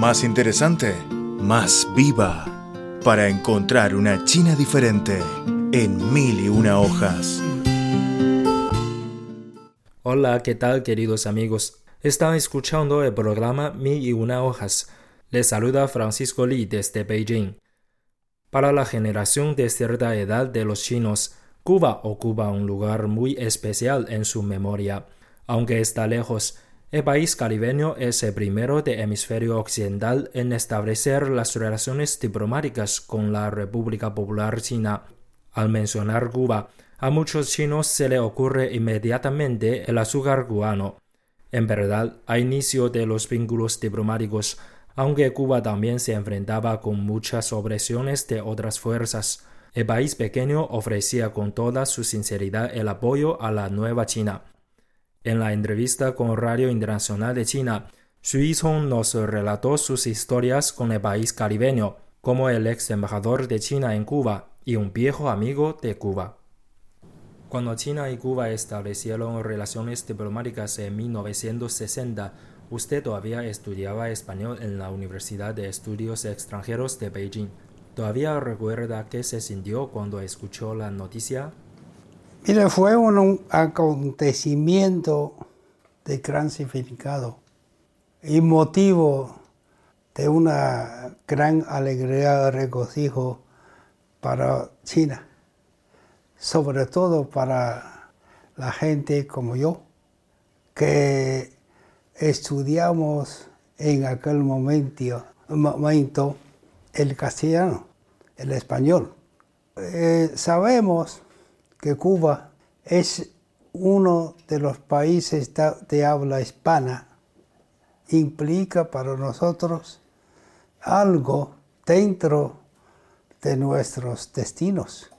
más interesante, más viva, para encontrar una China diferente en mil y una hojas. Hola, ¿qué tal queridos amigos? Están escuchando el programa Mil y una hojas. Les saluda Francisco Li desde Beijing. Para la generación de cierta edad de los chinos, Cuba ocupa un lugar muy especial en su memoria. Aunque está lejos, el país caribeño es el primero del hemisferio occidental en establecer las relaciones diplomáticas con la República Popular China. Al mencionar Cuba, a muchos chinos se le ocurre inmediatamente el azúcar cubano. En verdad, a inicio de los vínculos diplomáticos, aunque Cuba también se enfrentaba con muchas opresiones de otras fuerzas, el país pequeño ofrecía con toda su sinceridad el apoyo a la nueva China. En la entrevista con Radio Internacional de China, Xu Yizhong nos relató sus historias con el país caribeño, como el ex embajador de China en Cuba y un viejo amigo de Cuba. Cuando China y Cuba establecieron relaciones diplomáticas en 1960, usted todavía estudiaba español en la Universidad de Estudios Extranjeros de Beijing. ¿Todavía recuerda qué se sintió cuando escuchó la noticia? Mire, fue un acontecimiento de gran significado y motivo de una gran alegría regocijo para China, sobre todo para la gente como yo, que estudiamos en aquel momento, momento el castellano, el español. Eh, sabemos que Cuba es uno de los países de habla hispana, implica para nosotros algo dentro de nuestros destinos.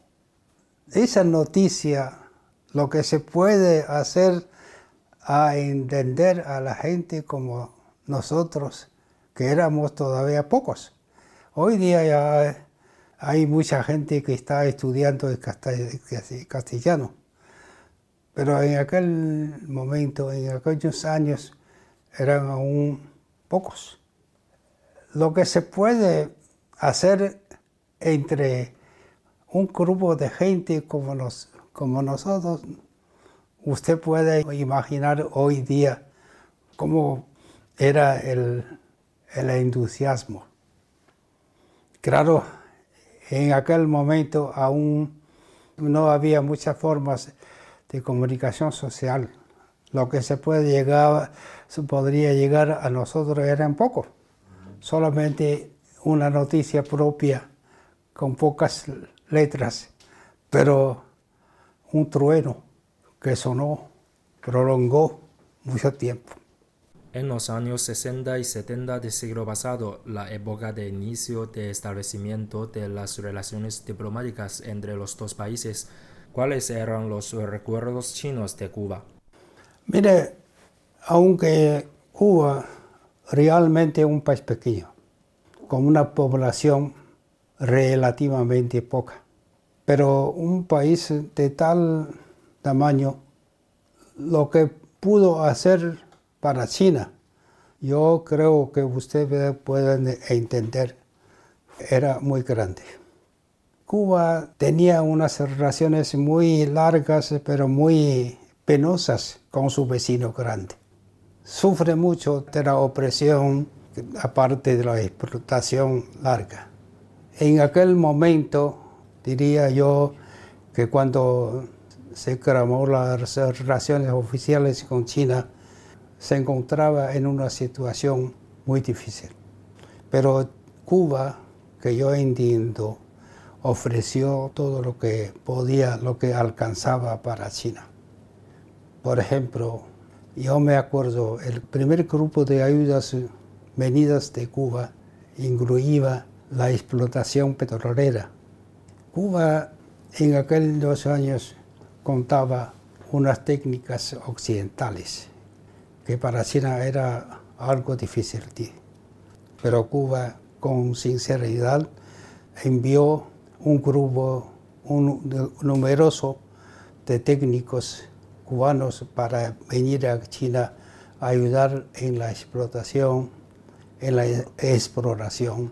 Esa noticia, lo que se puede hacer a entender a la gente como nosotros, que éramos todavía pocos. Hoy día ya hay mucha gente que está estudiando el castellano, pero en aquel momento, en aquellos años, eran aún pocos. Lo que se puede hacer entre un grupo de gente como, como nosotros, usted puede imaginar hoy día cómo era el, el entusiasmo. Claro, en aquel momento aún no había muchas formas de comunicación social. Lo que se puede llegar, podría llegar a nosotros eran pocos. Solamente una noticia propia con pocas letras, pero un trueno que sonó, prolongó mucho tiempo. En los años 60 y 70 del siglo pasado, la época de inicio de establecimiento de las relaciones diplomáticas entre los dos países, ¿cuáles eran los recuerdos chinos de Cuba? Mire, aunque Cuba realmente un país pequeño, con una población relativamente poca, pero un país de tal tamaño, lo que pudo hacer para China. Yo creo que ustedes pueden entender, era muy grande. Cuba tenía unas relaciones muy largas, pero muy penosas con su vecino grande. Sufre mucho de la opresión, aparte de la explotación larga. En aquel momento, diría yo, que cuando se cramó las relaciones oficiales con China, se encontraba en una situación muy difícil. Pero Cuba, que yo entiendo, ofreció todo lo que podía, lo que alcanzaba para China. Por ejemplo, yo me acuerdo, el primer grupo de ayudas venidas de Cuba incluía la explotación petrolera. Cuba en aquellos años contaba unas técnicas occidentales para China era algo difícil. Pero Cuba, con sinceridad, envió un grupo un, numeroso de técnicos cubanos para venir a China a ayudar en la explotación, en la exploración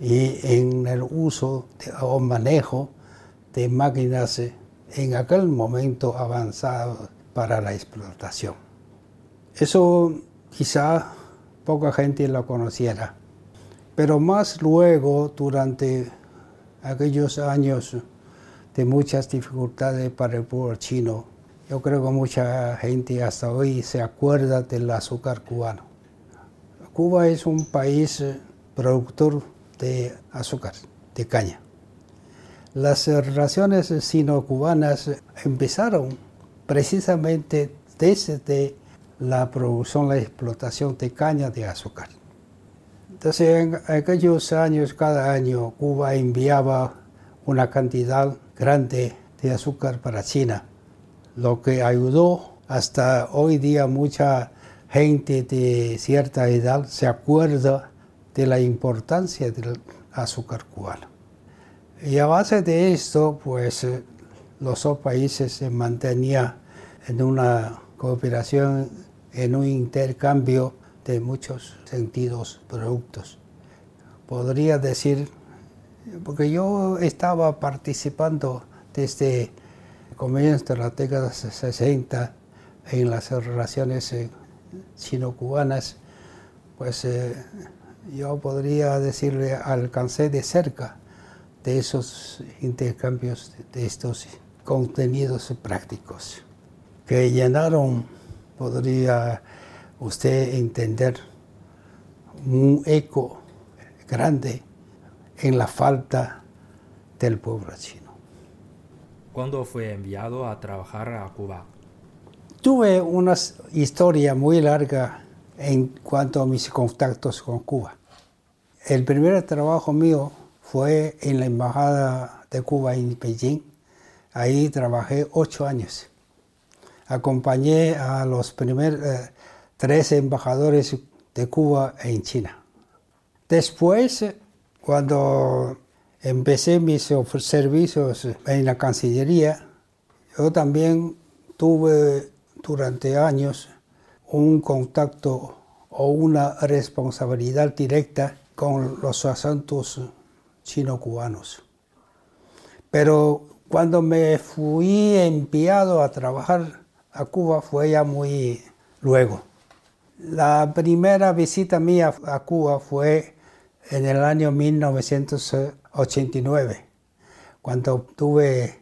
y en el uso o manejo de máquinas en aquel momento avanzado para la explotación. Eso quizá poca gente lo conociera, pero más luego, durante aquellos años de muchas dificultades para el pueblo chino, yo creo que mucha gente hasta hoy se acuerda del azúcar cubano. Cuba es un país productor de azúcar, de caña. Las relaciones sino-cubanas empezaron precisamente desde la producción, la explotación de caña de azúcar. Entonces, en aquellos años, cada año, Cuba enviaba una cantidad grande de azúcar para China, lo que ayudó hasta hoy día mucha gente de cierta edad se acuerda de la importancia del azúcar cubano. Y a base de esto, pues los dos países se mantenían en una cooperación, en un intercambio de muchos sentidos productos. Podría decir, porque yo estaba participando desde comienzos de la década 60 en las relaciones eh, chino-cubanas, pues eh, yo podría decirle, alcancé de cerca de esos intercambios, de estos contenidos prácticos, que llenaron, podría usted entender, un eco grande en la falta del pueblo chino. ¿Cuándo fue enviado a trabajar a Cuba? Tuve una historia muy larga en cuanto a mis contactos con Cuba. El primer trabajo mío fue en la Embajada de Cuba en Beijing. Ahí trabajé ocho años. Acompañé a los primeros eh, tres embajadores de Cuba en China. Después, cuando empecé mis servicios en la Cancillería, yo también tuve durante años un contacto o una responsabilidad directa con los asuntos chino-cubanos. Pero cuando me fui enviado a trabajar a Cuba fue ya muy luego. La primera visita mía a Cuba fue en el año 1989, cuando tuve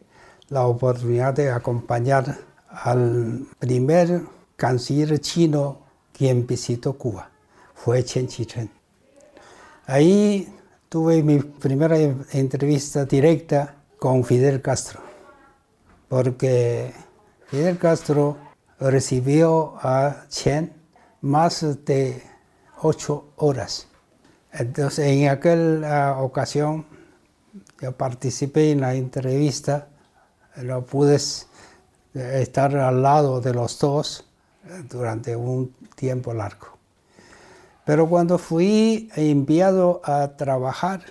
la oportunidad de acompañar al primer canciller chino quien visitó Cuba. Fue Chen Chichen. Ahí tuve mi primera entrevista directa con Fidel Castro, porque Fidel Castro recibió a Chen más de ocho horas. Entonces, en aquella ocasión, yo participé en la entrevista, no pude estar al lado de los dos durante un tiempo largo. Pero cuando fui enviado a trabajar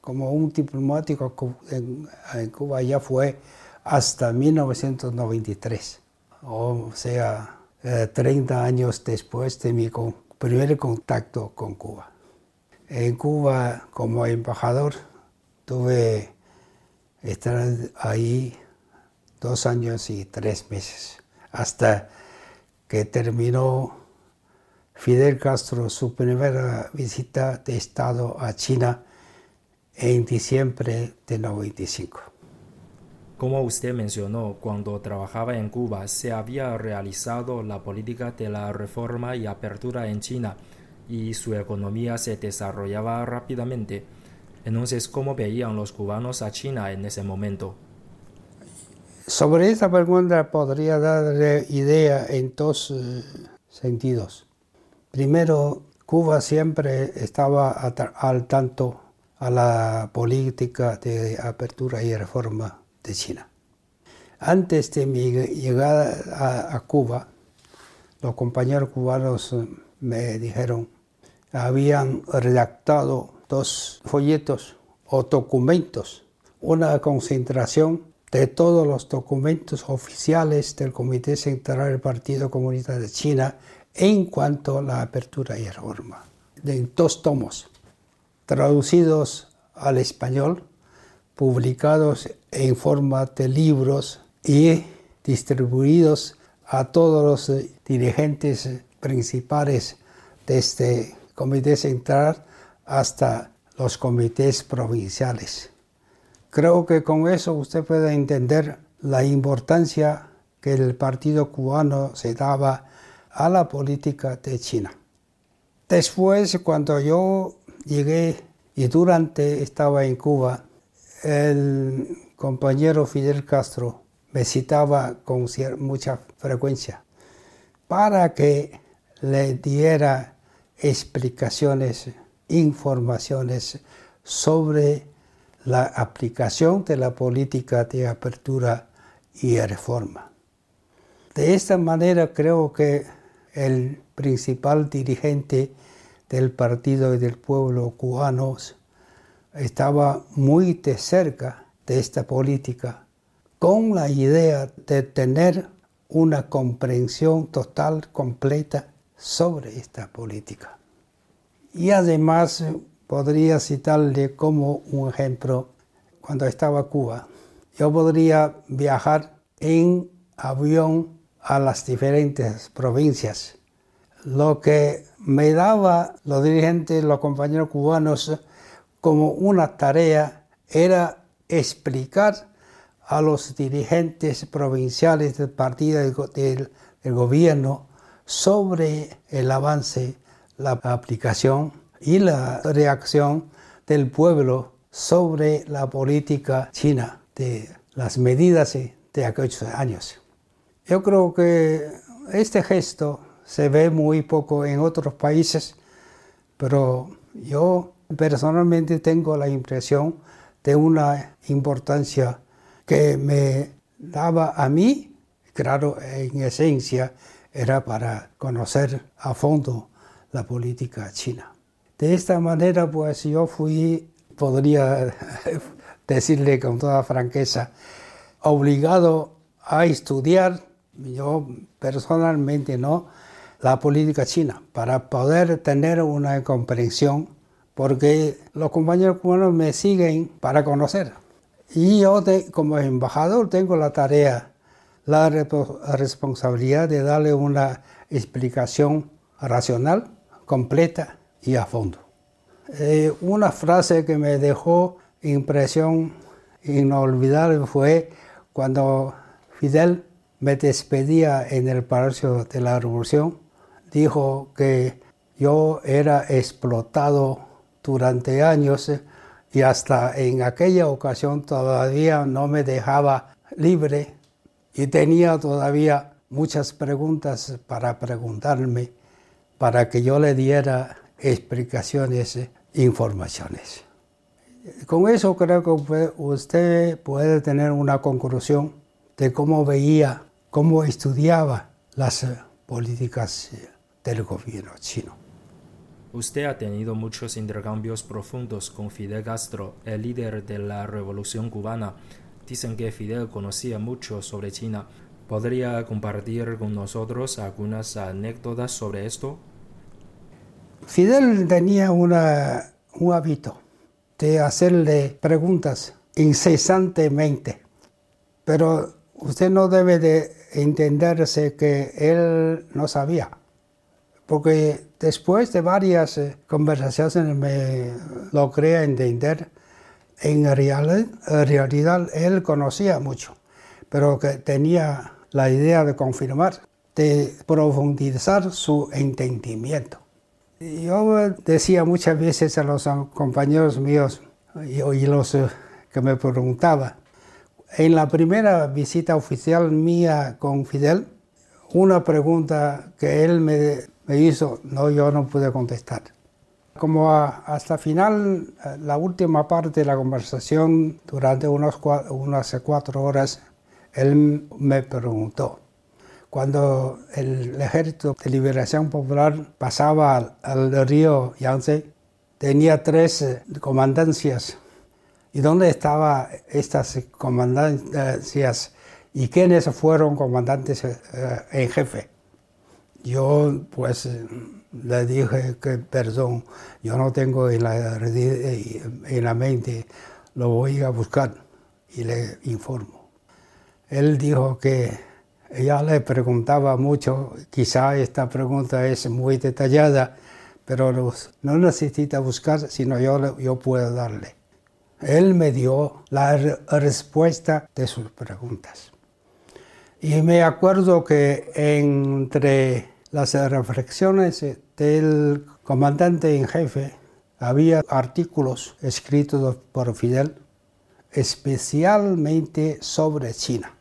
como un diplomático en, Cuba ya fue hasta 1993, o sea, 30 eh, años después de mi primer contacto con Cuba. En Cuba, como embajador, tuve estar ahí dos años y tres meses, hasta que terminó Fidel Castro su primera visita de Estado a China en diciembre de 95. Como usted mencionó, cuando trabajaba en Cuba se había realizado la política de la reforma y apertura en China y su economía se desarrollaba rápidamente. Entonces, ¿cómo veían los cubanos a China en ese momento? Sobre esta pregunta podría darle idea en dos eh, sentidos. Primero, Cuba siempre estaba al tanto a la política de apertura y reforma de China. Antes de mi llegada a, Cuba, los compañeros cubanos me dijeron, habían redactado dos folletos o documentos, una concentración de todos los documentos oficiales del Comité Central del Partido Comunista de China en cuanto a la apertura y reforma. de dos tomos, traducidos al español, publicados en forma de libros y distribuidos a todos los dirigentes principales de este comité central hasta los comités provinciales. Creo que con eso usted puede entender la importancia que el partido cubano se daba a la política de China. Después, cuando yo llegué y durante estaba en Cuba, el compañero Fidel Castro me citaba con mucha frecuencia para que le diera explicaciones, informaciones sobre la aplicación de la política de apertura y reforma. De esta manera creo que el principal dirigente del Partido y del Pueblo cubanos estaba muy cerca de esta política con la idea de tener una comprensión total, completa sobre esta política. Y además podría citarle como un ejemplo, cuando estaba en Cuba, yo podría viajar en avión a las diferentes provincias, lo que me daba los dirigentes, los compañeros cubanos, como una tarea era explicar a los dirigentes provinciales del partido del, gobierno sobre el avance, la aplicación y la reacción del pueblo sobre la política china, de las medidas de aquellos años. Yo creo que este gesto se ve muy poco en otros países, pero yo personalmente tengo la impresión de una importancia que me daba a mí, claro, en esencia era para conocer a fondo la política china. De esta manera, pues yo fui, podría decirle con toda franqueza, obligado a estudiar, yo personalmente no, la política china para poder tener una comprensión, porque los compañeros cubanos me siguen para conocer. Y yo como embajador tengo la tarea, la responsabilidad de darle una explicación racional, completa y a fondo. Eh, una frase que me dejó impresión inolvidable fue cuando Fidel me despedía en el Palacio de la Revolución dijo que yo era explotado durante años y hasta en aquella ocasión todavía no me dejaba libre y tenía todavía muchas preguntas para preguntarme para que yo le diera explicaciones, informaciones. Con eso creo que usted puede tener una conclusión de cómo veía, cómo estudiaba las políticas del gobierno chino. Usted ha tenido muchos intercambios profundos con Fidel Castro, el líder de la Revolución cubana. Dicen que Fidel conocía mucho sobre China. ¿Podría compartir con nosotros algunas anécdotas sobre esto? Fidel tenía un hábito de hacerle preguntas incesantemente, pero usted no debe de entenderse que él no sabía porque después de varias eh, conversaciones me logré entender, en realidad, él conocía mucho, pero que tenía la idea de confirmar, de profundizar su entendimiento. Yo decía muchas veces a los compañeros míos y, los eh, que me preguntaban, en la primera visita oficial mía con Fidel, una pregunta que él me me hizo, no, yo no pude contestar. Como hasta final, eh, la última parte de la conversación, durante unos unas cuatro horas, él me preguntó, cuando el Ejército de Liberación Popular pasaba al, río Yangtze, tenía tres eh, comandancias. ¿Y dónde estaban estas comandancias? ¿Y quiénes fueron comandantes eh, en jefe? Yo pues Le dije que, perdón, yo no tengo en la, en la mente, lo voy a buscar y le informo. Él dijo que ella le preguntaba mucho, quizá esta pregunta es muy detallada, pero no necesita buscar, sino yo, yo puedo darle. Él me dio la respuesta de sus preguntas. Y me acuerdo que entre las reflexiones del comandante en jefe había artículos escritos por Fidel especialmente sobre China.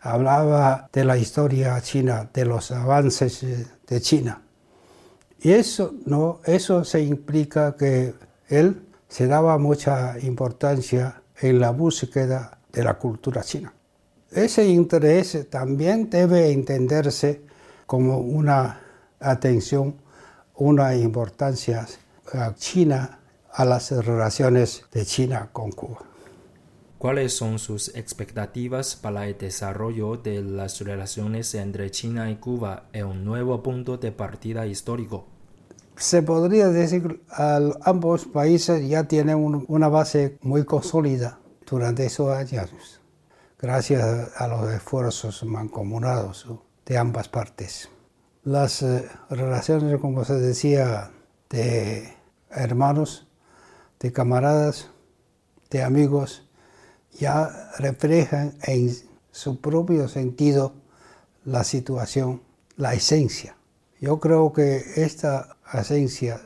Hablaba de la historia china, de los avances de China. Y eso, no, eso se implica que él se daba mucha importancia en la búsqueda de la cultura china. Ese interés también debe entenderse como una atención, una importancia a China, a las relaciones de China con Cuba. ¿Cuáles son sus expectativas para el desarrollo de las relaciones entre China y Cuba en un nuevo punto de partida histórico? Se podría decir que ambos países ya tienen una base muy consolida durante esos años, gracias a los esfuerzos mancomunados de ambas partes. Las eh, relaciones, como se decía, de hermanos, de camaradas, de amigos, ya reflejan en su propio sentido la situación, la esencia. Yo creo que esta esencia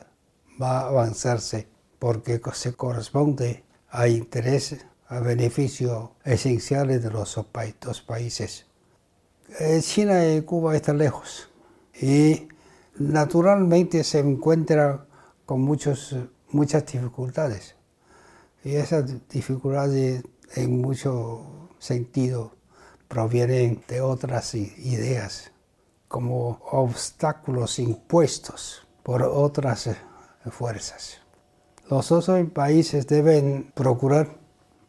va a avanzarse porque se corresponde a intereses, a beneficios esenciales de los dos países. Eh, China y Cuba están lejos y naturalmente se encuentran con muchos, muchas dificultades. Y esas dificultades en mucho sentido provienen de otras ideas, como obstáculos impuestos por otras fuerzas. Los otros países deben procurar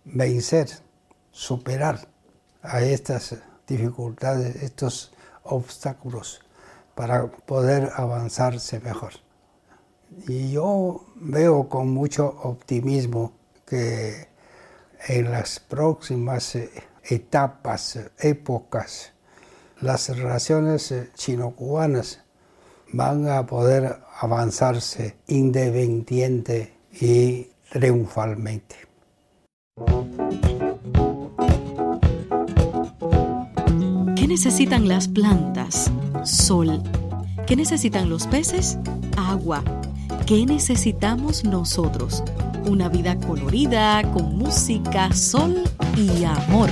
vencer, superar a estas dificultades, estos obstáculos, para poder avanzarse mejor. Y yo veo con mucho optimismo que en las próximas eh, etapas, épocas, las relaciones eh, chino-cubanas van a poder avanzarse independiente y triunfalmente. Necesitan las plantas? Sol. ¿Qué necesitan los peces? Agua. ¿Qué necesitamos nosotros? Una vida colorida, con música, sol y amor.